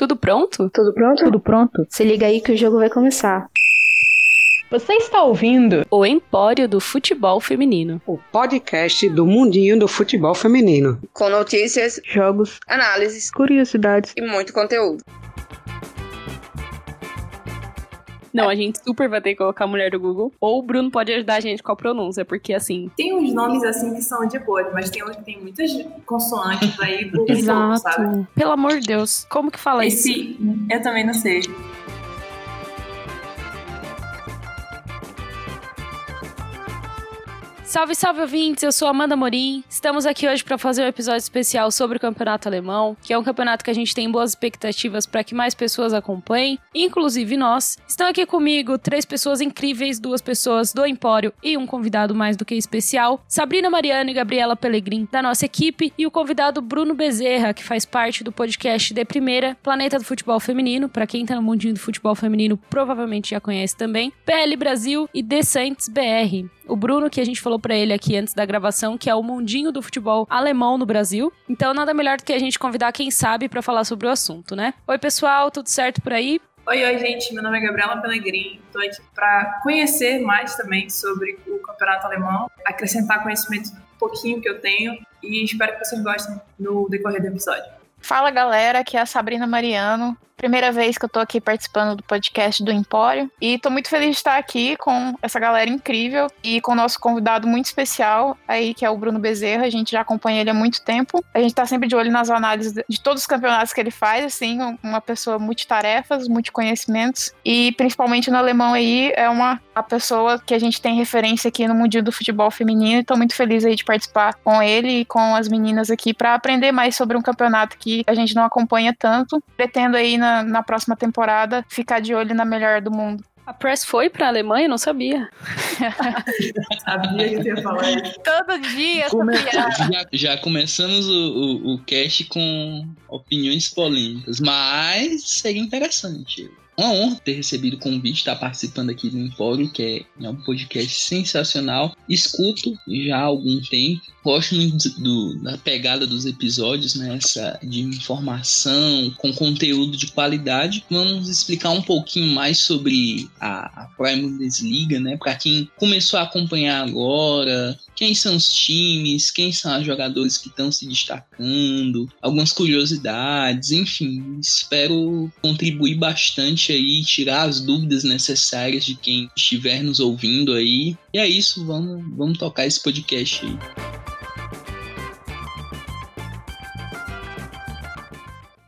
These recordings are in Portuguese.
Tudo pronto? Tudo pronto? Tudo pronto? Se liga aí que o jogo vai começar. Você está ouvindo O Empório do Futebol Feminino. O podcast do mundinho do futebol feminino. Com notícias, jogos, análises curiosidades. e muito conteúdo. Não, a gente super vai ter que colocar a mulher do Google. Ou o Bruno pode ajudar a gente com a pronúncia, porque assim. Tem uns nomes assim que são de boa, mas tem uns que tem muitas consoantes aí do sabe? Exato. Pelo amor de Deus. Como que fala isso? Esse, eu também não sei. Salve, salve ouvintes! Eu sou Amanda Morim. Estamos aqui hoje para fazer um episódio especial sobre o Campeonato Alemão, que é um campeonato que a gente tem boas expectativas para que mais pessoas acompanhem, inclusive nós. Estão aqui comigo três pessoas incríveis, duas pessoas do Empório e um convidado mais do que especial, Sabrina Mariano e Gabriela Pellegrin, da nossa equipe, e o convidado Bruno Bezerra, que faz parte do podcast de Primeira, Planeta do Futebol Feminino. Para quem tá no mundinho do futebol feminino, provavelmente já conhece também, PL Brasil e The Saints BR. O Bruno, que a gente falou para ele aqui antes da gravação, que é o mundinho do futebol alemão no Brasil. Então, nada melhor do que a gente convidar quem sabe para falar sobre o assunto, né? Oi, pessoal, tudo certo por aí? Oi, oi, gente. Meu nome é Gabriela Pellegrin. Estou aqui para conhecer mais também sobre o campeonato alemão, acrescentar conhecimento um pouquinho que eu tenho e espero que vocês gostem no decorrer do episódio. Fala galera, aqui é a Sabrina Mariano. Primeira vez que eu tô aqui participando do podcast do Empório. E tô muito feliz de estar aqui com essa galera incrível e com o nosso convidado muito especial aí, que é o Bruno Bezerra. A gente já acompanha ele há muito tempo. A gente tá sempre de olho nas análises de todos os campeonatos que ele faz, assim, uma pessoa multitarefas, multiconhecimentos. E principalmente no alemão aí, é uma a pessoa que a gente tem referência aqui no mundinho do futebol feminino. E tô muito feliz aí de participar com ele e com as meninas aqui para aprender mais sobre um campeonato que a gente não acompanha tanto. Pretendo aí na na, próxima temporada ficar de olho na melhor do mundo. A Press foi pra Alemanha? Não sabia. sabia que você ia falar isso. Todo dia, Come... já, já começamos o, o, o cast com opiniões polêmicas, mas seria interessante uma honra ter recebido o convite, estar participando aqui do Empório, que é, é um podcast sensacional. Escuto já há algum tempo. Gosto muito do, da pegada dos episódios, né? Essa de informação com conteúdo de qualidade. Vamos explicar um pouquinho mais sobre a, a Prime Bundesliga, né? Para quem começou a acompanhar agora, quem são os times, quem são os jogadores que estão se destacando, algumas curiosidades, enfim, espero contribuir bastante aí, tirar as dúvidas necessárias de quem estiver nos ouvindo aí. E é isso, vamos, vamos tocar esse podcast aí.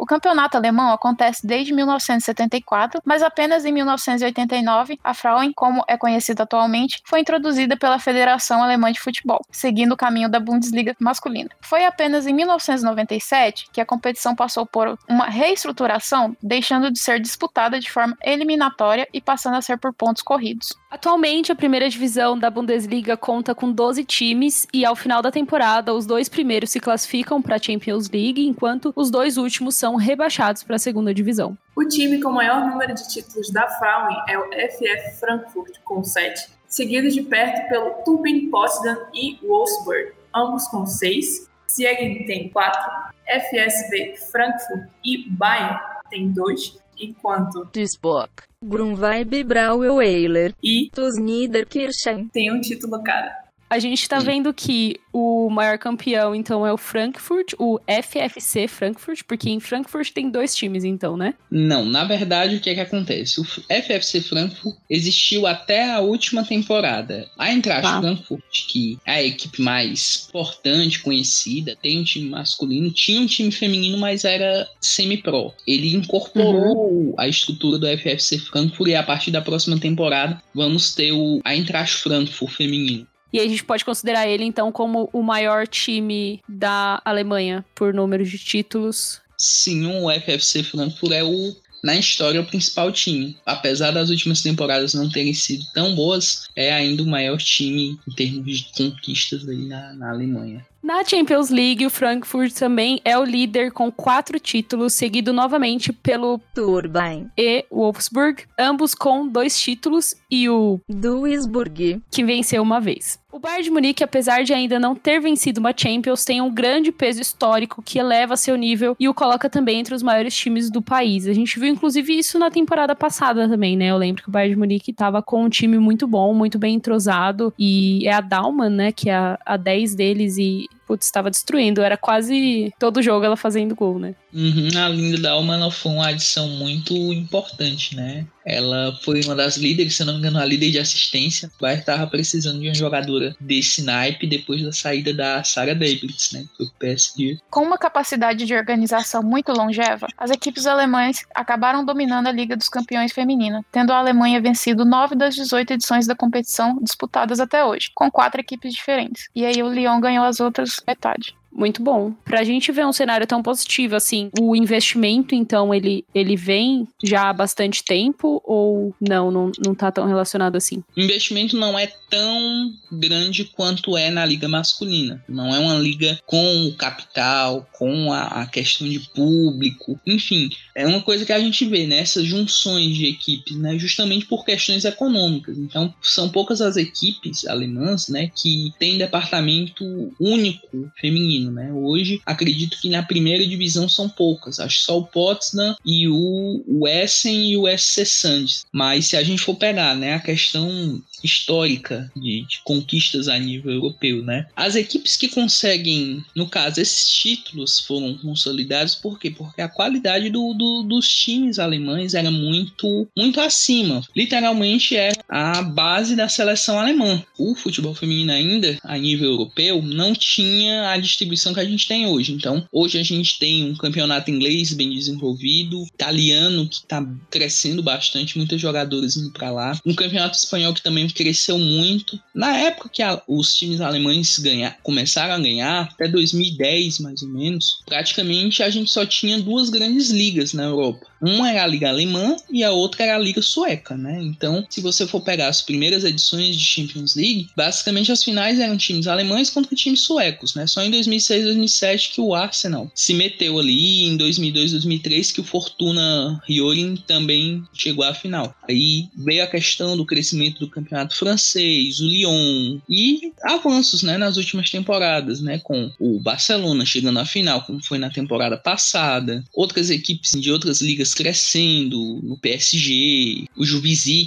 O campeonato alemão acontece desde 1974, mas apenas em 1989 a Frauen, como é conhecida atualmente, foi introduzida pela Federação Alemã de Futebol, seguindo o caminho da Bundesliga masculina. Foi apenas em 1997 que a competição passou por uma reestruturação, deixando de ser disputada de forma eliminatória e passando a ser por pontos corridos. Atualmente, a primeira divisão da Bundesliga conta com 12 times e ao final da temporada, os dois primeiros se classificam para a Champions League, enquanto os dois últimos são rebaixados para a segunda divisão. O time com o maior número de títulos da Frauen é o FF Frankfurt, com 7, seguido de perto pelo Turbine Potsdam e Wolfsburg, ambos com 6. Siegen tem 4, FSV Frankfurt e Bayern tem 2, enquanto Duisburg, Grunwald Brauer Weiler e Tus Niederkirchen tem um título cada. A gente tá vendo que o maior campeão, então, é o Frankfurt, o FFC Frankfurt, porque em Frankfurt tem dois times, então, né? Não, na verdade, o que é que acontece? O FFC Frankfurt existiu até a última temporada. A Eintracht ah. Frankfurt, que é a equipe mais importante, conhecida, tem um time masculino, tinha um time feminino, mas era semi-pro. Ele incorporou uhum. a estrutura do FFC Frankfurt e a partir da próxima temporada vamos ter o Eintracht Frankfurt feminino. E a gente pode considerar ele, então, como o maior time da Alemanha por número de títulos. Sim, o FFC Frankfurt é o na história o principal time. Apesar das últimas temporadas não terem sido tão boas, é ainda o maior time em termos de conquistas aí na, na Alemanha. Na Champions League, o Frankfurt também é o líder com quatro títulos, seguido novamente pelo Turbine e Wolfsburg, ambos com dois títulos, e o Duisburg, que venceu uma vez. O Bayern de Munique, apesar de ainda não ter vencido uma Champions, tem um grande peso histórico que eleva seu nível e o coloca também entre os maiores times do país. A gente viu inclusive isso na temporada passada também, né? Eu lembro que o Bayern de Munique estava com um time muito bom, muito bem entrosado e é a Dalman, né, que é a, a 10 deles e putz, estava destruindo. Era quase todo jogo ela fazendo gol, né? Uhum, a Linda Dalman foi uma adição muito importante, né? Ela foi uma das líderes, se não me engano, a líder de assistência. O Bayern estava precisando de uma jogadora desse naipe depois da saída da Sarah Davids, né? PSG. Com uma capacidade de organização muito longeva, as equipes alemãs acabaram dominando a Liga dos Campeões Feminina, tendo a Alemanha vencido nove das 18 edições da competição disputadas até hoje, com quatro equipes diferentes. E aí o Lyon ganhou as outras metade muito bom. Pra gente ver um cenário tão positivo assim, o investimento, então, ele, ele vem já há bastante tempo ou não, não, não tá tão relacionado assim? O investimento não é tão grande quanto é na liga masculina. Não é uma liga com o capital, com a, a questão de público, enfim, é uma coisa que a gente vê nessas né? junções de equipes, né, justamente por questões econômicas. Então, são poucas as equipes alemãs, né, que têm departamento único feminino né? Hoje, acredito que na primeira divisão são poucas. Acho só o Potsdam e o, Essen e o SC Sands. Mas se a gente for pegar, né, a questão histórica de, de, conquistas a nível europeu, né? As equipes que conseguem, no caso, esses títulos foram consolidados, por quê? Porque a qualidade do, do, dos times alemães era muito, muito acima. Literalmente era a base da seleção alemã. O futebol feminino ainda, a nível europeu, não tinha a distribuição que a gente tem hoje. Então, hoje a gente tem um campeonato inglês bem desenvolvido, italiano que está crescendo bastante, muitas jogadoras indo para lá, um campeonato espanhol que também cresceu muito. Na época que a, os times alemães ganhar, começaram a ganhar, até 2010 mais ou menos, praticamente a gente só tinha duas grandes ligas na Europa. Uma era a Liga Alemã e a outra era a Liga Sueca, né? Então, se você for pegar as primeiras edições de Champions League, basicamente as finais eram times alemães contra times suecos, né? Só em 2006 2007 que o Arsenal se meteu ali, em 2002 2003 que o Fortuna Riorin também chegou à final. Aí veio a questão do crescimento do campeonato francês, o Lyon e avanços, né, nas últimas temporadas, né, com o Barcelona chegando à final, como foi na temporada passada, outras equipes de outras ligas crescendo, no PSG, o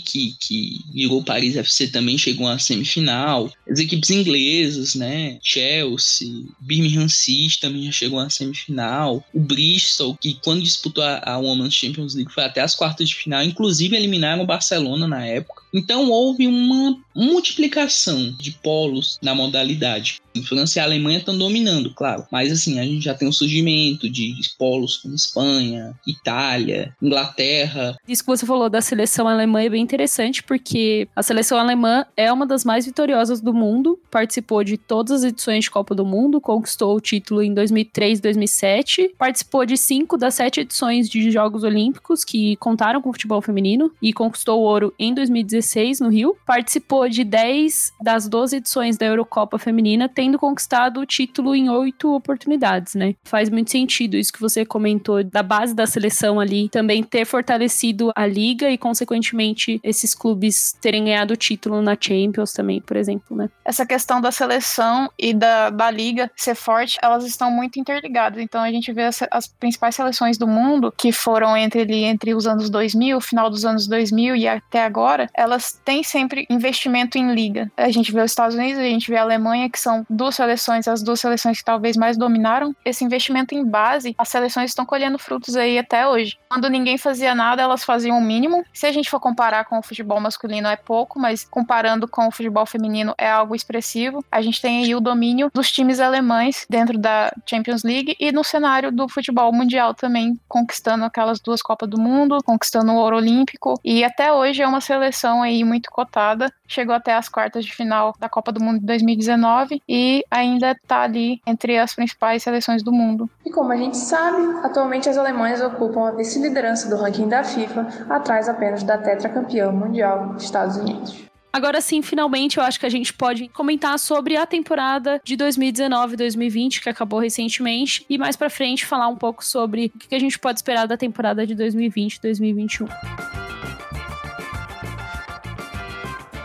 que, que virou Paris FC, também chegou à semifinal, as equipes inglesas, né, Chelsea, Birmingham City também já chegou à semifinal, o Bristol, que quando disputou a, a Women's Champions League foi até as quartas de final, inclusive eliminaram o Barcelona na época. Então houve uma multiplicação de polos na modalidade. França e a Alemanha estão dominando, claro. Mas assim, a gente já tem o surgimento de polos como Espanha, Itália, Inglaterra. Isso que você falou da seleção alemã é bem interessante, porque a seleção alemã é uma das mais vitoriosas do mundo, participou de todas as edições de Copa do Mundo, conquistou o título em 2003 e 2007, participou de cinco das sete edições de Jogos Olímpicos que contaram com o futebol feminino e conquistou o ouro em 2016 2016 no Rio. Participou de 10 das 12 edições da Eurocopa Feminina, tendo conquistado o título em oito oportunidades, né? Faz muito sentido isso que você comentou da base da seleção ali, também ter fortalecido a liga e, consequentemente, esses clubes terem ganhado o título na Champions também, por exemplo, né? Essa questão da seleção e da, da liga ser forte, elas estão muito interligadas. Então a gente vê as, as principais seleções do mundo que foram entre, entre os anos 2000, final dos anos 2000 e até agora, elas elas têm sempre investimento em liga. A gente vê os Estados Unidos, a gente vê a Alemanha, que são duas seleções, as duas seleções que talvez mais dominaram. Esse investimento em base, as seleções estão colhendo frutos aí até hoje. Quando ninguém fazia nada, elas faziam o mínimo. Se a gente for comparar com o futebol masculino, é pouco, mas comparando com o futebol feminino, é algo expressivo. A gente tem aí o domínio dos times alemães dentro da Champions League e no cenário do futebol mundial também, conquistando aquelas duas Copas do Mundo, conquistando o ouro olímpico. E até hoje é uma seleção aí muito cotada, chegou até as quartas de final da Copa do Mundo de 2019 e ainda está ali entre as principais seleções do mundo. E como a gente sabe, atualmente as alemãs ocupam a vice-liderança do ranking da FIFA, atrás apenas da tetracampeã mundial Estados Unidos. Agora sim, finalmente, eu acho que a gente pode comentar sobre a temporada de 2019-2020, que acabou recentemente, e mais para frente falar um pouco sobre o que a gente pode esperar da temporada de 2020-2021.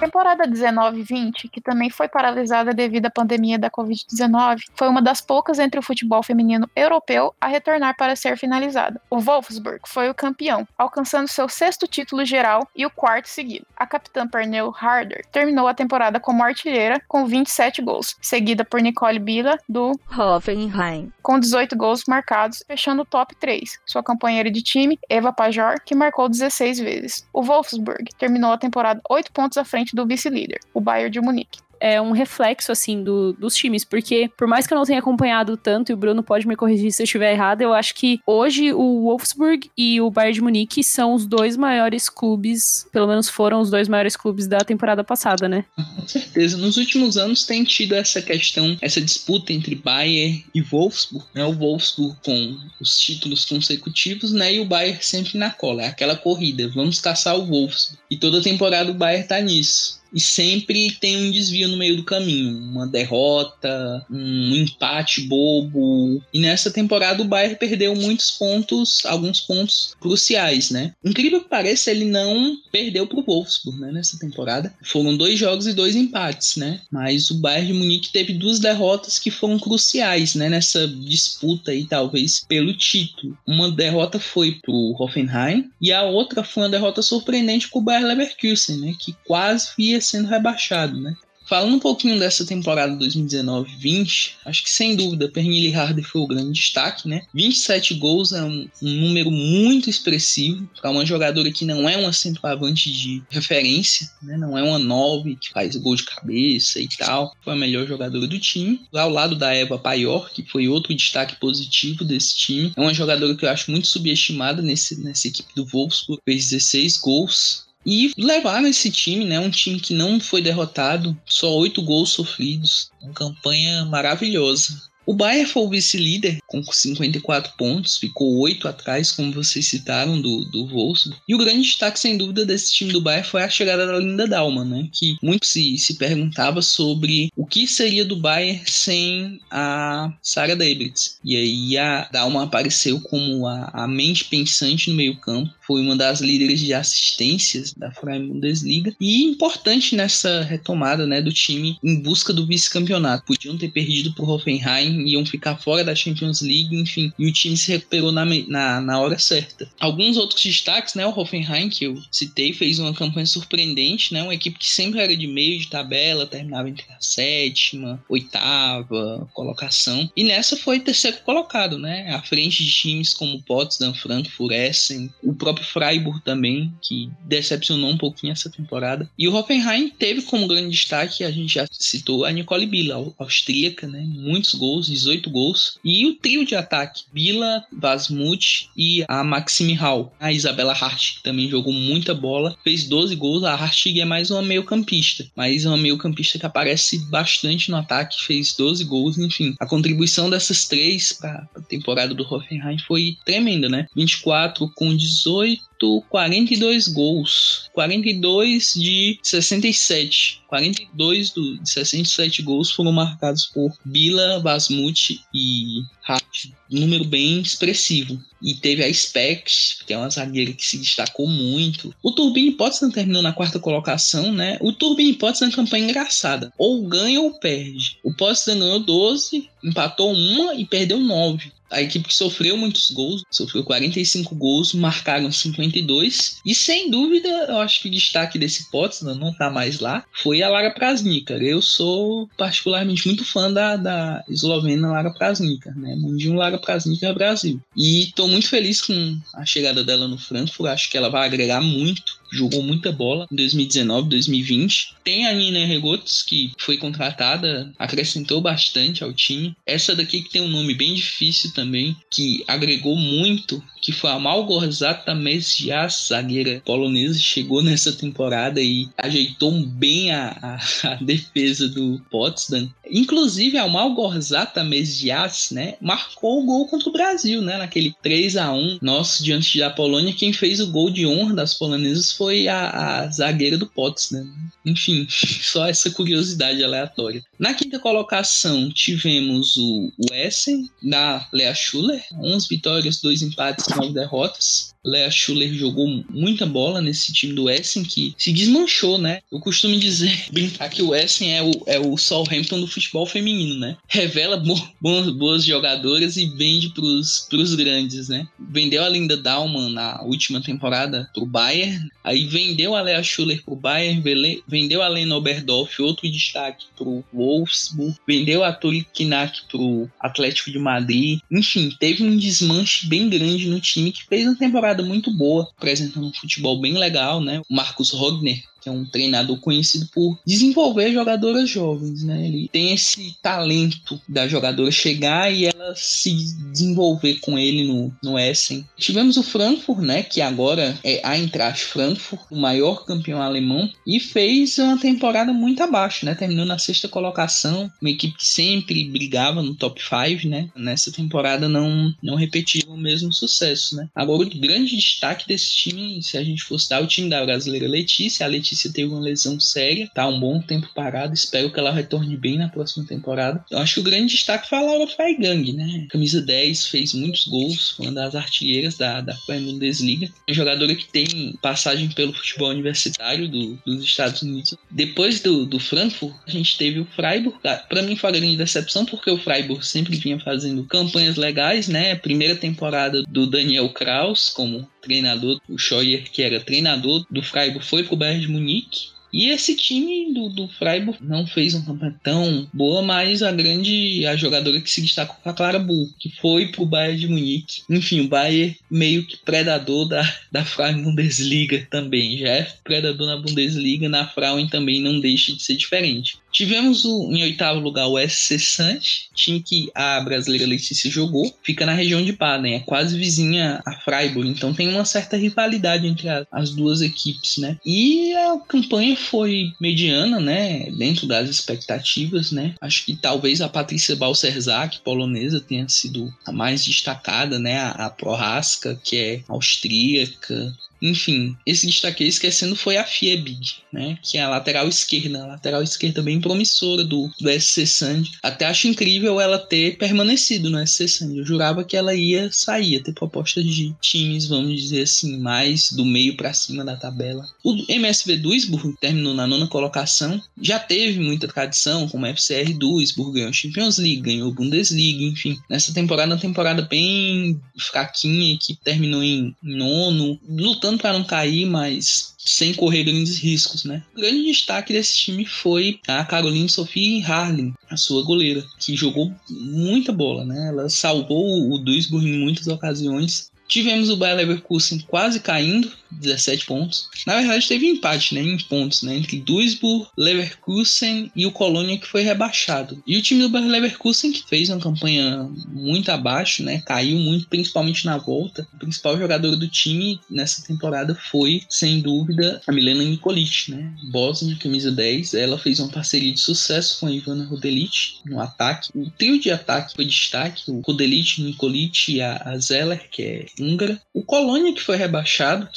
Temporada 19-20, que também foi paralisada devido à pandemia da Covid-19, foi uma das poucas entre o futebol feminino europeu a retornar para ser finalizada. O Wolfsburg foi o campeão, alcançando seu sexto título geral e o quarto seguido. A capitã Pernille Harder terminou a temporada como artilheira com 27 gols, seguida por Nicole Bila do Hoffenheim. com 18 gols marcados, fechando o top 3. Sua companheira de time, Eva Pajor, que marcou 16 vezes. O Wolfsburg terminou a temporada 8 pontos à frente do vice-líder, o Bayern de Munique. É um reflexo, assim, do- dos times. Porque, por mais que eu não tenha acompanhado tanto, e o Bruno pode me corrigir se eu estiver errado, eu acho que hoje o Wolfsburg e o Bayern de Munique são os dois maiores clubes, pelo menos foram os dois maiores clubes da temporada passada, né? Com certeza. Nos últimos anos tem tido essa questão, essa disputa entre Bayern e Wolfsburg, né? O Wolfsburg com os títulos consecutivos, né? E o Bayern sempre na cola. É aquela corrida, vamos caçar o Wolfsburg. E toda temporada o Bayern tá nisso. E sempre tem um desvio no meio do caminho, uma derrota, um empate bobo. E nessa temporada o Bayern perdeu muitos pontos, alguns pontos cruciais, né? Incrível que pareça, ele não perdeu pro Wolfsburg, né, nessa temporada. Foram dois jogos e dois empates, né? Mas o Bayern de Munique teve duas derrotas que foram cruciais, né, nessa disputa aí, talvez, pelo título. Uma derrota foi pro Hoffenheim e a outra foi uma derrota surpreendente pro Bayer Leverkusen, né, que quase ia sendo rebaixado, né? Falando um pouquinho dessa temporada 2019-20, acho que sem dúvida Pernille Harder foi o grande destaque, né? 27 gols é um, um número muito expressivo para uma jogadora que não é uma centroavante de referência, né? Não é uma 9 que faz gol de cabeça e tal. Foi a melhor jogadora do time. Ao lado da Eva Paior, que foi outro destaque positivo desse time. É uma jogadora que eu acho muito subestimada nesse, nessa equipe do Wolfsburg. Fez 16 gols, e levaram esse time, né? Um time que não foi derrotado, só oito gols sofridos. Uma campanha maravilhosa. O Bayern foi o vice-líder com 54 pontos, ficou 8 atrás, como vocês citaram, do, do Wolfsburg. E o grande destaque, sem dúvida, desse time do Bayern foi a chegada da Linda Dalman, né? Que muito se, se perguntava sobre o que seria do Bayern sem a Sarah Debritz. E aí a Dalman apareceu como a, a mente pensante no meio-campo, foi uma das líderes de assistências da Freie Bundesliga e importante nessa retomada né, do time em busca do vice-campeonato. Podiam ter perdido para o Hoffenheim, iam ficar fora da Champions League, enfim, e o time se recuperou na, na, na hora certa. Alguns outros destaques, né, o Hoffenheim, que eu citei, fez uma campanha surpreendente, né, uma equipe que sempre era de meio de tabela, terminava entre a sétima, oitava colocação, e nessa foi terceiro colocado, né, à frente de times como Potsdam, Frankfurt, Essen, o próprio Freiburg também, que decepcionou um pouquinho essa temporada. E o Hoffenheim teve como grande destaque, a gente já citou, a Nicole Billa, austríaca, né? Muitos gols, 18 gols. E o trio de ataque, Billa, Vasmut e a Maxime Hall. A Isabela Hart, que também jogou muita bola, fez 12 gols. A Hartig é mais uma meio campista, mas é uma meio campista que aparece bastante no ataque, fez 12 gols, enfim. A contribuição dessas três para a temporada do Hoffenheim foi tremenda, né? 24 com 18 Bowie 42 gols. 42 de 67. 42 do, de 67 gols foram marcados por Bila, Vasmut e Hart. Número bem expressivo. E teve a Specs, que é uma zagueira que se destacou muito. O Turbine Potsdam terminou na quarta colocação, né? O Turbine Potsdam é uma campanha engraçada. Ou ganha ou perde. O Potsdam ganhou 12, empatou uma e perdeu 9 a equipe que sofreu muitos gols, sofreu 45 gols, marcaram 52. E sem dúvida, eu acho que o destaque desse Potsdam, não tá mais lá, foi a Lara Prasnica. Eu sou particularmente muito fã da, da eslovena Lara Prasnica, né? Mundinho Lara Prasnica Brasil. E tô muito feliz com a chegada dela no Frankfurt, acho que ela vai agregar muito jogou muita bola em 2019, 2020. Tem a Nina Regotos, que foi contratada, acrescentou bastante ao time. Essa daqui que tem um nome bem difícil também, que agregou muito, que foi a Malgorzata Mesias, zagueira polonesa, chegou nessa temporada e ajeitou bem a, a, a defesa do Potsdam. Inclusive, a Malgorzata Mesias, né, marcou o gol contra o Brasil, né, naquele 3 a 1 nosso diante da Polônia. Quem fez o gol de honra das polonesas foi a, a zagueira do Potsdam. Enfim, só essa curiosidade aleatória. Na quinta colocação, tivemos o, o Essen, da Lea Schuller, 11 vitórias, 2 empates, 9 derrotas. Lea Schuller jogou muita bola nesse time do Essen que se desmanchou, né? Eu costumo dizer, brincar que o Essen é o, é o Southampton do futebol feminino, né? Revela bo boas, boas jogadoras e vende pros, pros grandes, né? Vendeu a Linda Dalman na última temporada pro Bayern, aí vendeu a Lea Schuller pro Bayern, vendeu a Lena Oberdorf, outro destaque pro Wolfsburg, vendeu a Tori Kinak pro Atlético de Madrid. Enfim, teve um desmanche bem grande no time que fez uma temporada muito boa, apresentando um futebol bem legal, né? O Marcos Rogner que é um treinador conhecido por desenvolver jogadoras jovens, né? Ele tem esse talento da jogadora chegar e ela se desenvolver com ele no, no Essen. Tivemos o Frankfurt, né? Que agora é a Eintracht Frankfurt, o maior campeão alemão, e fez uma temporada muito abaixo, né? Terminou na sexta colocação, uma equipe que sempre brigava no top 5, né? Nessa temporada não, não repetiu o mesmo sucesso, né? Agora, o grande destaque desse time, se a gente fosse dar o time da brasileira Letícia, a Letícia Letícia teve uma lesão séria, tá um bom tempo parado. Espero que ela retorne bem na próxima temporada. Eu acho que o grande destaque foi a Laura Freigang, né? Camisa 10, fez muitos gols, uma das artilheiras da, da Bundesliga. Uma jogadora que tem passagem pelo futebol universitário do, dos Estados Unidos. Depois do, do Frankfurt, a gente teve o Freiburg. Para mim foi uma grande decepção, porque o Freiburg sempre vinha fazendo campanhas legais, né? Primeira temporada do Daniel Kraus como treinador, o Scheuer, que era treinador do Freiburg, foi pro Bayern de Munique e esse time do, do Freiburg não fez uma campanha tão boa, mas a grande a jogadora que se destacou foi a Clara Bull, que foi pro Bayern de Munique. Enfim, o Bayern meio que predador da, da Frauen Bundesliga também. Já é predador na Bundesliga, na Frauen também não deixa de ser diferente. Tivemos o, em oitavo lugar o SC Santos, time que a brasileira Letícia jogou, fica na região de Baden, é quase vizinha a Freiburg, então tem uma certa rivalidade entre a, as duas equipes, né? E a campanha foi mediana, né? Dentro das expectativas, né? Acho que talvez a Patrícia Balcerzak, polonesa, tenha sido a mais destacada, né? A, a Prohaska, que é austríaca, enfim, esse destaque esquecendo foi a Fiebig, né? Que é a lateral esquerda, a lateral esquerda bem promissora do, do SC Sand. Até acho incrível ela ter permanecido no SC Sand. Eu jurava que ela ia sair, ia ter proposta de times, vamos dizer assim, mais do meio para cima da tabela. O MSV Duisburg terminou na nona colocação, já teve muita tradição, como FCR Duisburg, ganhou Champions League, ganhou Bundesliga, enfim. Nessa temporada, uma temporada bem fraquinha, que terminou em nono, lutando lutando para não cair, mas sem correr grandes riscos, né? O grande destaque desse time foi a Caroline Sophie Harlin, a sua goleira, que jogou muita bola, né? Ela salvou o Duisburg em muitas ocasiões. Tivemos o Bayer Leverkusen quase caindo, 17 pontos. Na verdade, teve empate né, em pontos né, entre Duisburg, Leverkusen e o Colônia, que foi rebaixado. E o time do Leverkusen, que fez uma campanha muito abaixo, né, caiu muito, principalmente na volta. O principal jogador do time nessa temporada foi, sem dúvida, a Milena Nikolic, né, Bosnia, camisa 10. Ela fez uma parceria de sucesso com a Ivana Rodelic no ataque. O trio de ataque foi destaque: o Rodelic, Nikolic e a Zeller, que é húngara. O Colônia, que foi rebaixado,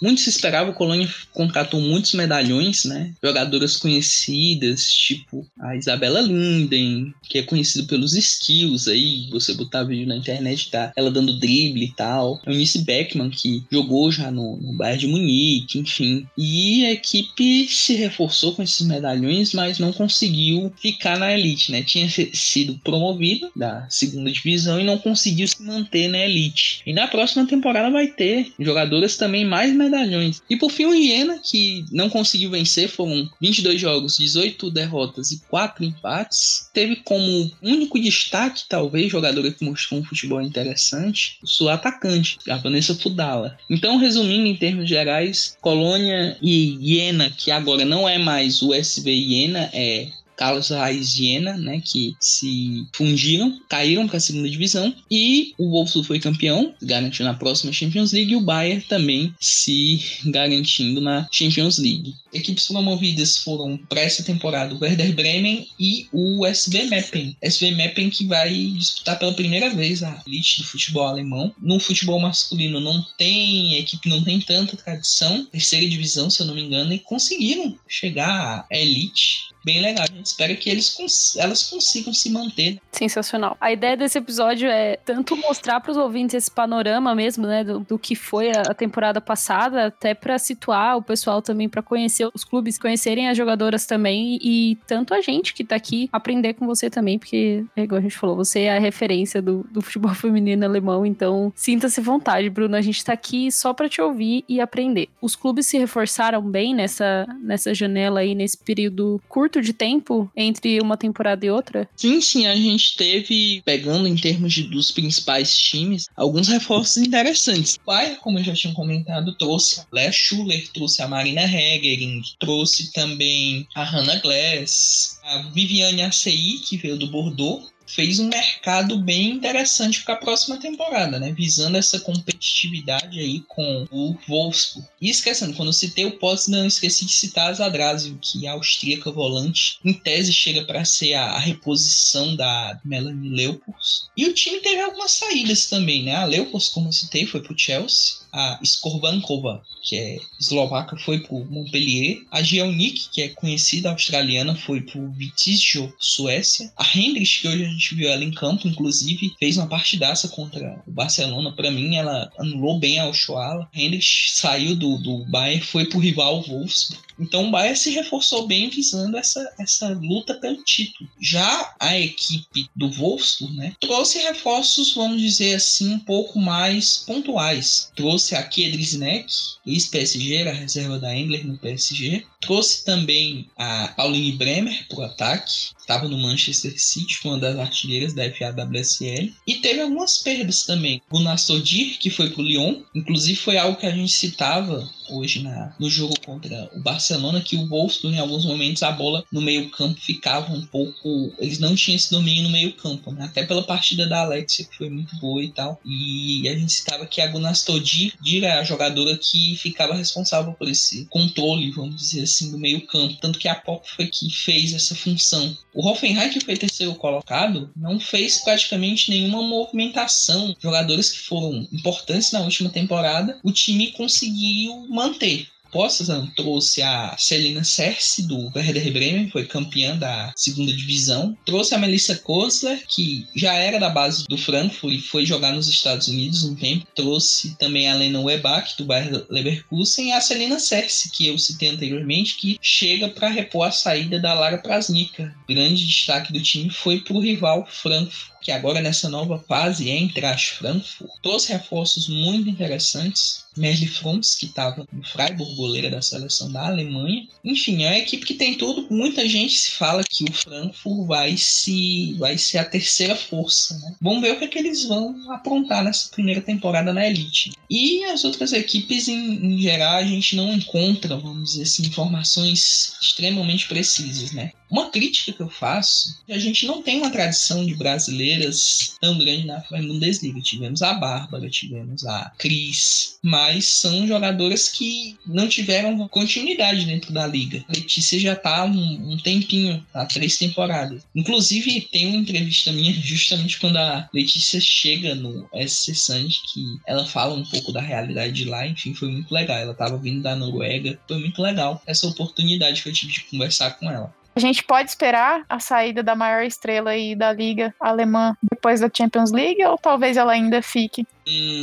muito se esperava, o Colônia contratou muitos medalhões, né? Jogadoras conhecidas, tipo a Isabela Linden, que é conhecida pelos skills aí, você botar vídeo na internet, tá? Ela dando drible e tal. A Eunice Beckman, que jogou já no, no Bayern de Munique, enfim. E a equipe se reforçou com esses medalhões, mas não conseguiu ficar na elite, né? Tinha sido promovido da segunda divisão e não conseguiu se manter na elite. E na próxima temporada vai ter jogadoras também mais mais medalhões. E por fim o Iena, que não conseguiu vencer, foram 22 jogos, 18 derrotas e 4 empates. Teve como único destaque, talvez, jogadora que mostrou um futebol interessante, o sua atacante, a Vanessa Fudala. Então, resumindo em termos gerais, Colônia e Iena, que agora não é mais o SV Iena, é Carlos Raiz Jena, né, que se fundiram, caíram para a segunda divisão e o Wolfsburg foi campeão, garantiu na próxima Champions League e o Bayern também se garantindo na Champions League. Equipes promovidas foram para essa temporada o Werder Bremen e o SV Meppen. SV Meppen que vai disputar pela primeira vez a elite do futebol alemão. No futebol masculino não tem, a equipe não tem tanta tradição, terceira divisão, se eu não me engano, e conseguiram chegar à elite bem legal. Espera que eles cons elas consigam se manter. Sensacional. A ideia desse episódio é tanto mostrar para os ouvintes esse panorama mesmo, né, do, do que foi a, temporada passada, até para situar o pessoal também para conhecer os clubes, conhecerem as jogadoras também e tanto a gente que tá aqui aprender com você também, porque, é igual a gente falou, você é a referência do, do futebol feminino alemão, então sinta-se vontade, Bruno. A gente tá aqui só para te ouvir e aprender. Os clubes se reforçaram bem nessa, nessa janela aí, nesse período curto de tempo entre uma temporada e outra? Sim, sim, a gente teve, pegando em termos de, dos principais times, alguns reforços interessantes. Bayern, como eu já tinha comentado, trouxe a Léa Schuller, trouxe a Marina Hegering, trouxe também a Hannah Glass, a Viviane ACI, que veio do Bordeaux, fez um mercado bem interessante para a próxima temporada, né? Visando essa competitividade aí com o Wolfsburg. E esquecendo, quando eu citei o Potsdam, esqueci de citar a Zadrazio, que é a austríaca volante, em tese chega para ser a, reposição da Melanie Leupolz. E o time teve algumas saídas também, né? A Leupolz, como eu citei, foi para o Chelsea a Skorbankova, que é eslovaca, foi para o Montpellier. A Gielnik, que é conhecida australiana, foi para o Vitisjo, Suécia. A Hendricks, que hoje a gente viu ela em campo, inclusive, fez uma partidaça contra o Barcelona. Para mim, ela anulou bem a Oshoala. A Hendricks saiu do, do Bayern, foi para o rival Wolfsburg. Então o Bayern se reforçou bem visando essa, essa luta pelo título. Já a equipe do Wolfsburg né, trouxe reforços, vamos dizer assim, um pouco mais pontuais. Trouxe a Kedrisneck, ex-PSG, a reserva da Engler no PSG. Trouxe também a Pauline Bremer para o ataque, estava no Manchester City, foi uma das artilheiras da FAWSL. E teve algumas perdas também. O Nassodir, que foi para o Lyon, inclusive foi algo que a gente citava hoje na, no jogo contra o Barcelona, que o Wolfsburg, em alguns momentos, a bola no meio campo ficava um pouco... Eles não tinham esse domínio no meio campo, né? Até pela partida da Alexia, que foi muito boa e tal. E a gente citava que a Gunastodir era a jogadora que ficava responsável por esse controle, vamos dizer assim, do meio campo. Tanto que a Pop foi que fez essa função. O Hoffenheim, que foi terceiro colocado, não fez praticamente nenhuma movimentação. Jogadores que foram importantes na última temporada, o time conseguiu manter. Potsdam trouxe a Celina Cerce do Werder Bremen, foi campeã da segunda divisão. Trouxe a Melissa Kosler, que já era da base do Frankfurt e foi jogar nos Estados Unidos um tempo. Trouxe também a Lena Webach do Bayer Leverkusen e a Celina Cerce, que eu citei anteriormente, que chega para repor a saída da Lara Prasnica. Grande destaque do time foi para o rival Frankfurt que agora nessa nova fase é entre as Frankfurt, trouxe reforços muito interessantes. Merle Frons, que estava no Freiburg, goleira da seleção da Alemanha. Enfim, é uma equipe que tem tudo. Muita gente se fala que o Frankfurt vai, se, vai ser a terceira força. Né? Vamos ver o que, é que eles vão aprontar nessa primeira temporada na Elite. E as outras equipes, em, em geral, a gente não encontra, vamos dizer assim, informações extremamente precisas. Né? Uma crítica que eu faço é a gente não tem uma tradição de brasileiras tão grande na Bundesliga. Tivemos a Bárbara, tivemos a Cris, mas são jogadoras que não tiveram continuidade dentro da liga. A Letícia já tá um, um tempinho, há três temporadas. Inclusive, tem uma entrevista minha justamente quando a Letícia chega no SC Sand, que ela fala um pouco da realidade de lá. Enfim, foi muito legal. Ela tava vindo da Noruega, foi muito legal essa oportunidade que eu tive de conversar com ela. A gente pode esperar a saída da maior estrela aí da liga alemã depois da Champions League ou talvez ela ainda fique?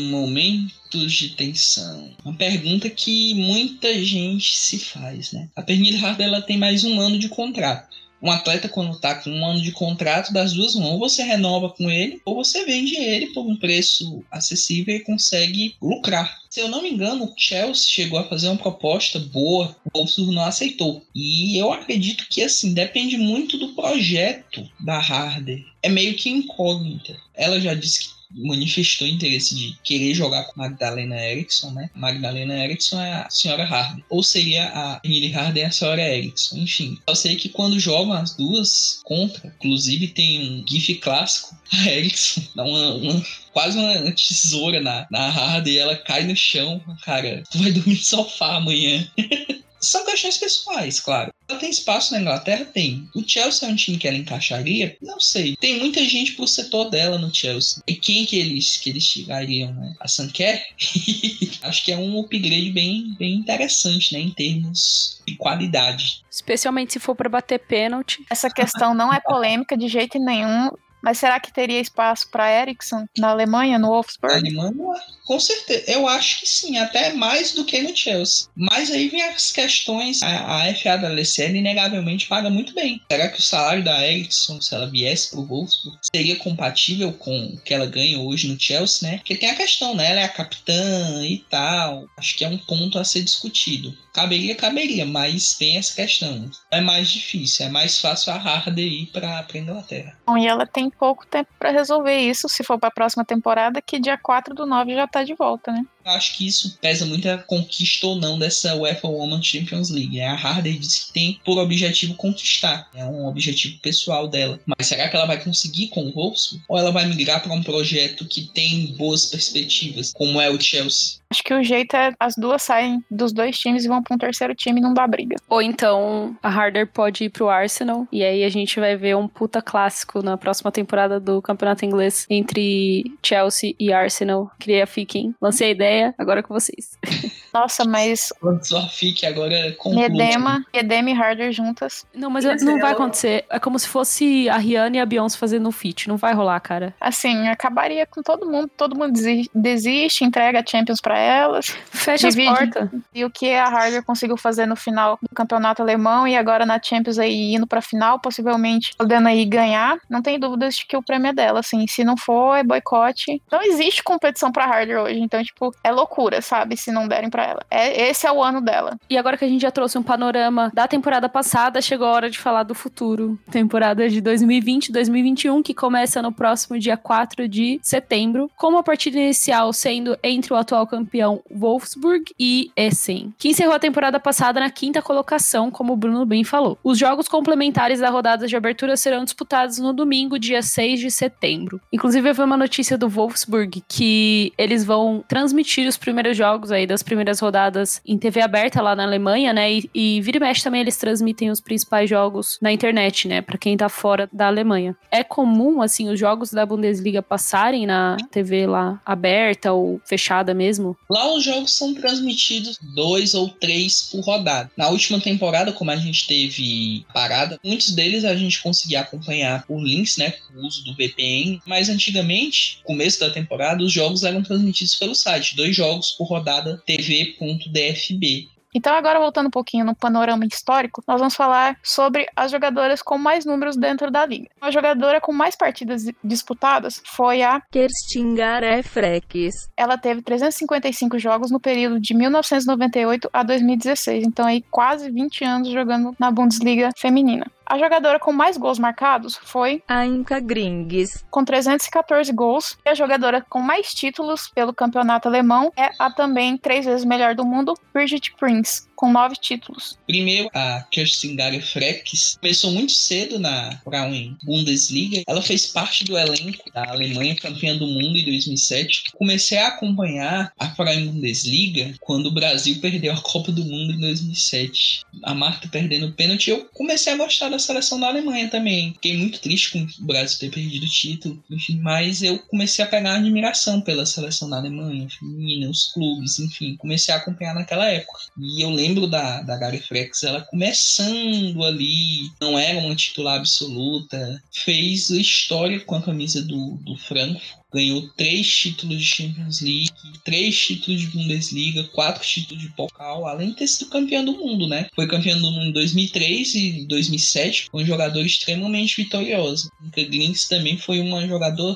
Momentos de tensão. Uma pergunta que muita gente se faz, né? A Pernille Harder ela tem mais um ano de contrato um atleta, quando está com um ano de contrato, das duas mãos, ou você renova com ele, ou você vende ele por um preço acessível e consegue lucrar. Se eu não me engano, o Chelsea chegou a fazer uma proposta boa, o Wolfsburg não aceitou. E eu acredito que, assim, depende muito do projeto da Harder. É meio que incógnita. Ela já disse que manifestou interesse de querer jogar com Magdalena Eriksson, né? Magdalena Eriksson é a senhora Harden. Ou seria a Emily Harden é a senhora Eriksson. Enfim, eu sei que quando jogam as duas contra, inclusive tem um gif clássico, a Eriksson dá uma, uma quase uma tesoura na, na Harden e ela cai no chão. Cara, tu vai dormir no sofá amanhã. São questões pessoais, claro. Ela tem espaço na Inglaterra? Tem. O Chelsea é um time que ela encaixaria? Não sei. Tem muita gente pro setor dela no Chelsea. E quem que eles, que eles tirariam, né? A Sanker? Acho que é um upgrade bem, bem interessante, né? Em termos de qualidade. Especialmente se for para bater pênalti. Essa questão não é polêmica de jeito nenhum. Mas será que teria espaço para Ericsson na Alemanha, no Na Wolfsburg? Alemanha, com certeza. Eu acho que sim, até mais do que no Chelsea. Mas aí vem as questões. A, a FA da LCL inegavelmente paga muito bem. Será que o salário da Ericsson, se ela viesse pro Wolfsburg, seria compatível com o que ela ganha hoje no Chelsea, né? Porque tem a questão, né? Ela é a capitã e tal. Acho que é um ponto a ser discutido. Caberia, caberia, mas tem essa questão. É mais difícil, é mais fácil a Harder ir pra, pra Inglaterra. Bom, e ela tem pouco tempo para resolver isso, se for para a próxima temporada, que dia 4 do 9 já tá de volta, né? Eu acho que isso pesa muito a conquista ou não dessa UEFA Women Champions League. A Harder disse que tem por objetivo conquistar. É um objetivo pessoal dela. Mas será que ela vai conseguir com o Wolfsburg? Ou ela vai migrar para um projeto que tem boas perspectivas, como é o Chelsea? Acho que o jeito é as duas saem dos dois times e vão para um terceiro time e não dá briga. Ou então a Harder pode ir pro Arsenal. E aí a gente vai ver um puta clássico na próxima temporada do Campeonato Inglês entre Chelsea e Arsenal. Queria fiquem. Lancei a ideia, agora é com vocês. Nossa, mas só fique agora com Medema, Medema e Harder juntas. Não, mas não vai ela- acontecer. É como se fosse a Rihanna e a Beyoncé fazendo um feat. Não vai rolar, cara. Assim, acabaria com todo mundo. Todo mundo desi- desiste, entrega a Champions para elas. Fecha Divide. as portas. E o que a Harder conseguiu fazer no final do campeonato alemão e agora na Champions aí indo pra final, possivelmente podendo aí ganhar, não tem dúvidas de que o prêmio é dela, assim, se não for é boicote. Não existe competição pra Harder hoje, então tipo, é loucura, sabe, se não derem pra ela. É, esse é o ano dela. E agora que a gente já trouxe um panorama da temporada passada, chegou a hora de falar do futuro. Temporada de 2020-2021, que começa no próximo dia 4 de setembro, com uma partida inicial sendo entre o atual campeão Wolfsburg e Essen, que encerrou a temporada passada na quinta colocação, como o Bruno bem falou. Os jogos complementares da rodada de abertura serão disputados no domingo, dia 6 de setembro. Inclusive, vi uma notícia do Wolfsburg que eles vão transmitir os primeiros jogos aí das primeiras rodadas em TV aberta lá na Alemanha, né? E, e vira e mexe também eles transmitem os principais jogos na internet, né? Pra quem tá fora da Alemanha. É comum, assim, os jogos da Bundesliga passarem na TV lá aberta ou fechada mesmo? Lá os jogos são transmitidos dois ou três por rodada. Na última temporada, como a gente teve parada, muitos deles a gente conseguia acompanhar por links, né? Com o uso do VPN. Mas antigamente, começo da temporada, os jogos eram transmitidos pelo site. Dois jogos por rodada tv.dfb. Então, agora voltando um pouquinho no panorama histórico, nós vamos falar sobre as jogadoras com mais números dentro da liga. A jogadora com mais partidas disputadas foi a Kerstingar Freques. ela teve 355 jogos no período de 1998 a 2016, então aí quase 20 anos jogando na Bundesliga feminina. A jogadora com mais gols marcados foi Ainka Grings. com 314 gols. E a jogadora com mais títulos pelo campeonato alemão é a também três vezes melhor do mundo, Birgit Prince, com nove títulos. Primeiro, a Kerstin Frex começou muito cedo na Frauen Bundesliga. Ela fez parte do elenco da Alemanha, campeã do mundo em 2007. Comecei a acompanhar a Frauen Bundesliga quando o Brasil perdeu a Copa do Mundo em 2007. A Marta perdendo o pênalti, eu comecei a gostar da seleção da Alemanha também. Fiquei muito triste com o Brasil ter perdido o título, enfim, mas eu comecei a pegar admiração pela seleção da Alemanha, feminina, os clubes, enfim. Comecei a acompanhar naquela época. E eu lembro da, da Gary Frex, ela começando ali, não era uma titular absoluta, fez história com a camisa do, do Frankfurt. Ganhou três títulos de Champions League, três títulos de Bundesliga, quatro títulos de Pokal, além de ter sido campeã do mundo, né? Foi campeã do mundo em 2003 e 2007, foi um jogador extremamente vitorioso. Grings também foi uma jogadora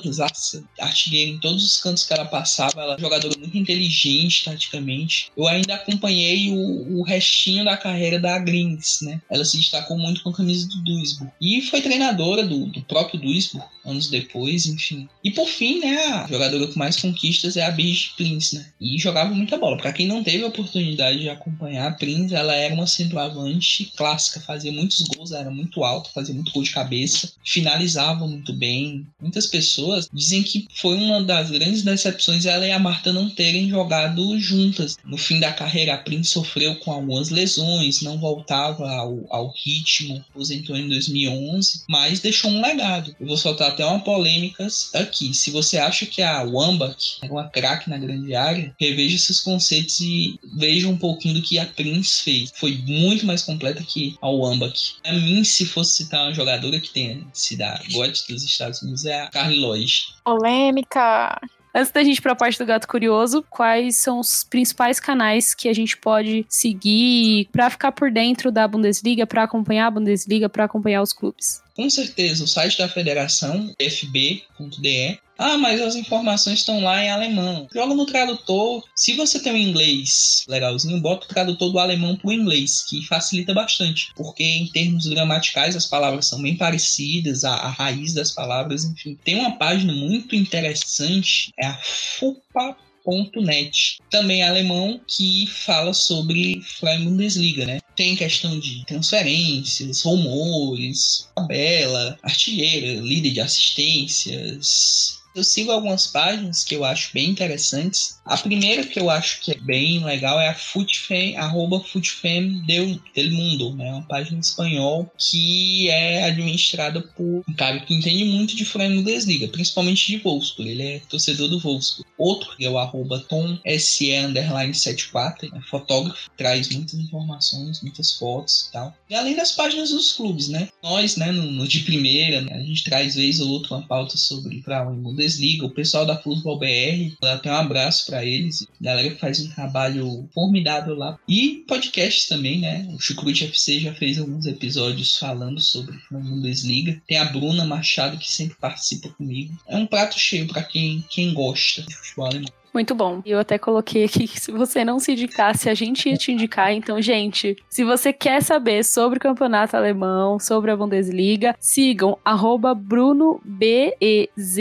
artilheira em todos os cantos que ela passava, ela é jogadora muito inteligente taticamente. Eu ainda acompanhei o, o restinho da carreira da Grings, né? Ela se destacou muito com a camisa do Duisburg. E foi treinadora do, do próprio Duisburg, anos depois, enfim. E por fim, né, é a jogadora com mais conquistas, é a Birgit Prince, né? E jogava muita bola. Pra quem não teve a oportunidade de acompanhar a Prince, ela era uma centroavante clássica, fazia muitos gols, era muito alto, fazia muito gol de cabeça, finalizava muito bem. Muitas pessoas dizem que foi uma das grandes decepções ela e a Marta não terem jogado juntas. No fim da carreira, a Prince sofreu com algumas lesões, não voltava ao, ao ritmo, aposentou em 2011, mas deixou um legado. Eu vou soltar até uma polêmica aqui. Se você acha que a Wambach é uma craque na grande área, reveja seus conceitos e veja um pouquinho do que a Prince fez. Foi muito mais completa que a Wambach. A mim, se fosse citar uma jogadora que tenha sido a GOT dos Estados Unidos, é a Carly Lloyd. Polêmica. Antes da gente ir pra parte do Gato Curioso, quais são os principais canais que a gente pode seguir para ficar por dentro da Bundesliga, para acompanhar a Bundesliga, para acompanhar os clubes? Com certeza, o site da federação, fb.de. Ah, mas as informações estão lá em alemão. Joga no tradutor. Se você tem um inglês legalzinho, bota o tradutor do alemão para o inglês, que facilita bastante. Porque em termos gramaticais as palavras são bem parecidas, a, a raiz das palavras, enfim. Tem uma página muito interessante, é a FUPA Net, também alemão, que fala sobre Freie Bundesliga, né? Tem questão de transferências, rumores, tabela, artilheira, líder de assistências, eu sigo algumas páginas que eu acho bem interessantes. A primeira que eu acho que é bem legal é a Futfem, arroba Futfem del, del Mundo, né? Uma página em espanhol que é administrada por um cara que entende muito de Flamengo Desliga, principalmente de Wolfsburg. Ele é torcedor do Wolfsburg. Outro é o arroba Tom SE underline 74, é fotógrafo, traz muitas informações, muitas fotos e tal. E além das páginas dos clubes, né? Nós, né, no, no de primeira, né, a gente traz vez ou outra uma pauta sobre Flamengo Desliga, o pessoal da Futebol BR, até um abraço para eles, galera que faz um trabalho formidável lá. E podcasts também, né? O Chucrute FC já fez alguns episódios falando sobre a Bundesliga. Tem a Bruna Machado que sempre participa comigo. É um prato cheio para quem, quem gosta de futebol alemão. Muito bom. Eu até coloquei aqui que se você não se indicasse, a gente ia te indicar. Então, gente, se você quer saber sobre o campeonato alemão, sobre a Bundesliga, sigam BrunoBEZ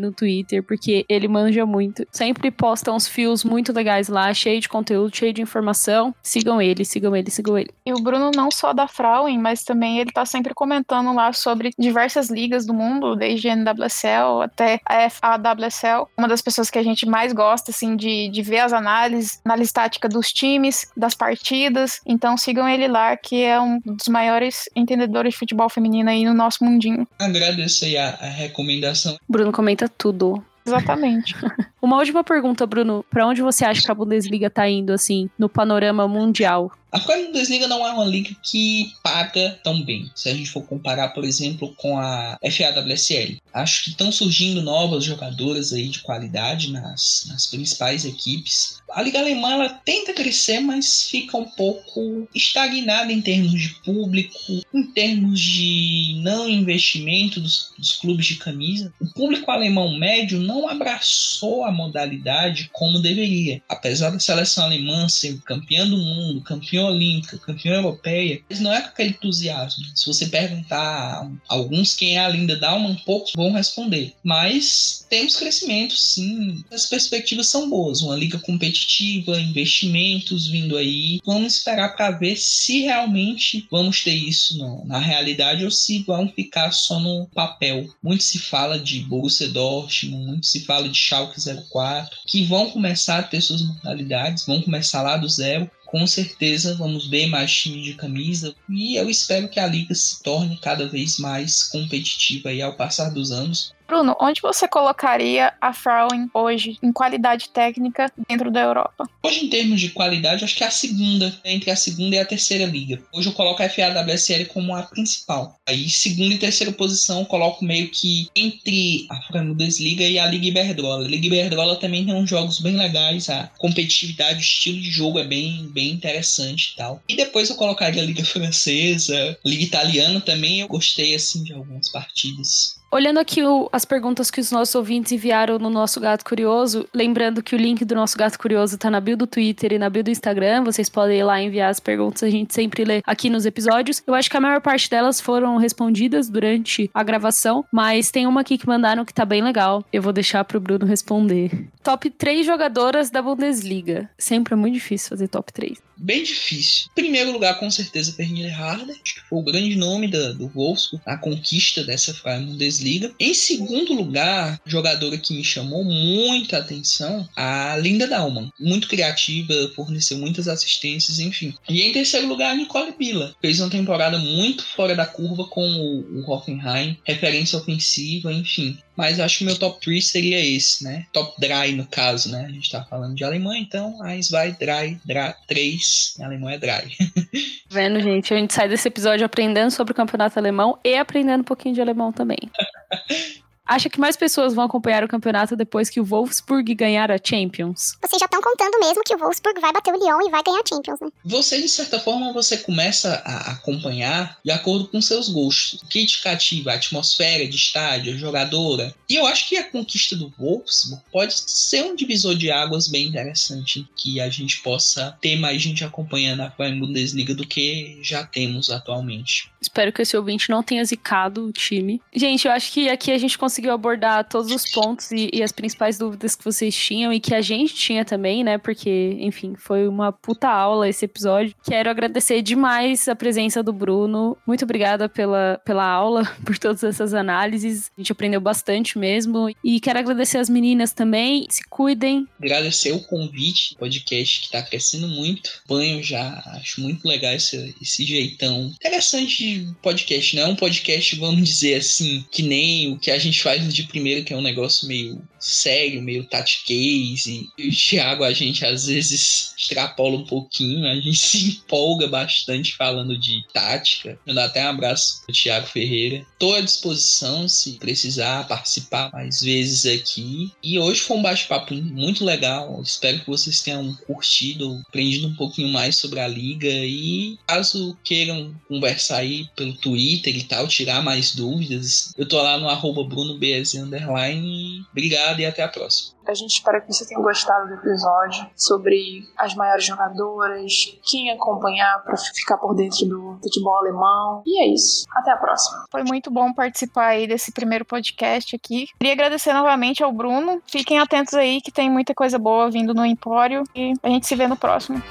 no Twitter, porque ele manja muito. Sempre posta uns fios muito legais lá, cheio de conteúdo, cheio de informação. Sigam ele, sigam ele, sigam ele. E o Bruno não só da Frauen, mas também ele tá sempre comentando lá sobre diversas ligas do mundo, desde a NWSL até a FAWSL. Uma das pessoas que a gente mais gosta, assim, de, de ver as análises, análise tática dos times, das partidas. Então sigam ele lá, que é um dos maiores entendedores de futebol feminino aí no nosso mundinho. Agradeço aí a, a recomendação. Bruno comenta tudo. Exatamente. Uma última pergunta, Bruno. Para onde você acha que a Bundesliga tá indo, assim, no panorama mundial? A Bundesliga não é uma liga que paga tão bem. Se a gente for comparar, por exemplo, com a FAWSL. Acho que estão surgindo novas jogadoras aí de qualidade nas, nas principais equipes. A Liga Alemã ela tenta crescer, mas fica um pouco estagnada em termos de público, em termos de não investimento dos, dos clubes de camisa. O público alemão médio não abraçou a modalidade como deveria. Apesar da seleção alemã ser campeã do mundo, campeã olímpica, campeã europeia, mas não é com aquele entusiasmo. Se você perguntar a alguns quem é a Linda Dalman, poucos vão responder. Mas temos crescimento, sim. As perspectivas são boas. Uma liga competitiva, investimentos vindo aí. Vamos esperar para ver se realmente vamos ter isso na realidade ou se vão ficar só no papel. Muito se fala de Borussia Dortmund, muito se fala de Schalke 04, que vão começar a ter suas modalidades, vão começar lá do zero com certeza vamos ver mais time de camisa e eu espero que a liga se torne cada vez mais competitiva aí ao passar dos anos. Bruno, onde você colocaria a Frauen hoje em qualidade técnica dentro da Europa? Hoje, em termos de qualidade, acho que é a segunda, entre a segunda e a terceira liga. Hoje eu coloco a FAWSL como a principal. Aí, segunda e terceira posição, eu coloco meio que entre a Frauen Bundesliga e a Liga Iberdrola. A Liga Iberdrola também tem uns jogos bem legais, a competitividade, o estilo de jogo é bem, bem interessante e tal. E depois eu colocaria a Liga Francesa, Liga Italiana também, eu gostei, assim, de algumas partidas. Olhando aqui o- as perguntas que os nossos ouvintes enviaram no nosso Gato Curioso, lembrando que o link do nosso Gato Curioso tá na bio do Twitter e na bio do Instagram, vocês podem ir lá enviar as perguntas, a gente sempre lê aqui nos episódios. Eu acho que a maior parte delas foram respondidas durante a gravação, mas tem uma aqui que mandaram que tá bem legal. Eu vou deixar pro Bruno responder. Top 3 jogadoras da Bundesliga. Sempre é muito difícil fazer top 3. Bem difícil. Em primeiro lugar, com certeza, Pernille Harder. Acho que foi o grande nome da- do Wolfsburg, a conquista dessa Freie Bundesliga. Em segundo lugar, jogadora que me chamou muita atenção, a Linda Daumann. Muito criativa, forneceu muitas assistências, enfim. E em terceiro lugar, a Nicole Billa. Fez uma temporada muito fora da curva com o, o Hoffenheim, referência ofensiva, enfim. Mas acho que o meu top 3 seria esse, né? Top Dry, no caso, né? A gente tá falando de Alemanha, então a vai Dry, Dry 3. Em alemão é Dry. Vendo, gente, a gente sai desse episódio aprendendo sobre o campeonato alemão e aprendendo um pouquinho de alemão também. Acha que mais pessoas vão acompanhar o campeonato depois que o Wolfsburg ganhar a Champions? Vocês já estão contando mesmo que o Wolfsburg vai bater o Lyon e vai ganhar a Champions, né? Você, de certa forma, você começa a acompanhar de acordo com seus gostos. O que te cativa? A atmosfera de estádio, a jogadora. E eu acho que a conquista do Wolfsburg pode ser um divisor de águas bem interessante. Que a gente possa ter mais gente acompanhando a Bundesliga do que já temos atualmente. Espero que esse ouvinte não tenha zicado o time. Gente, eu acho que aqui a gente conseguiu abordar todos os pontos e, e as principais dúvidas que vocês tinham e que a gente tinha também, né? Porque, enfim, foi uma puta aula esse episódio. Quero agradecer demais a presença do Bruno. Muito obrigada pela, pela aula, por todas essas análises. A gente aprendeu bastante mesmo. E quero agradecer as meninas também. Se cuidem. Agradecer o convite, podcast que tá crescendo muito. Banho já, acho muito legal esse, esse jeitão interessante de podcast. Não é um podcast, vamos dizer assim, que nem o que a gente faz de primeiro, que é um negócio meio sério, meio tatiquês. E o Thiago, a gente às vezes extrapola um pouquinho, a gente se empolga bastante falando de tática. Eu dou até um abraço pro Thiago Ferreira. Tô à disposição se precisar participar mais vezes aqui. E hoje foi um bate-papo muito legal. Espero que vocês tenham curtido, aprendido um pouquinho mais sobre a liga. E caso queiram conversar aí pelo Twitter e tal, tirar mais dúvidas, eu tô lá no arroba BrunoBS underline. Obrigado e até a próxima. A gente espera que você tenha gostado do episódio sobre as maiores jogadoras, quem acompanhar para ficar por dentro do futebol alemão. E é isso. Até a próxima. Foi muito bom participar aí desse primeiro podcast aqui. Queria agradecer novamente ao Bruno. Fiquem atentos aí que tem muita coisa boa vindo no Empório e a gente se vê no próximo.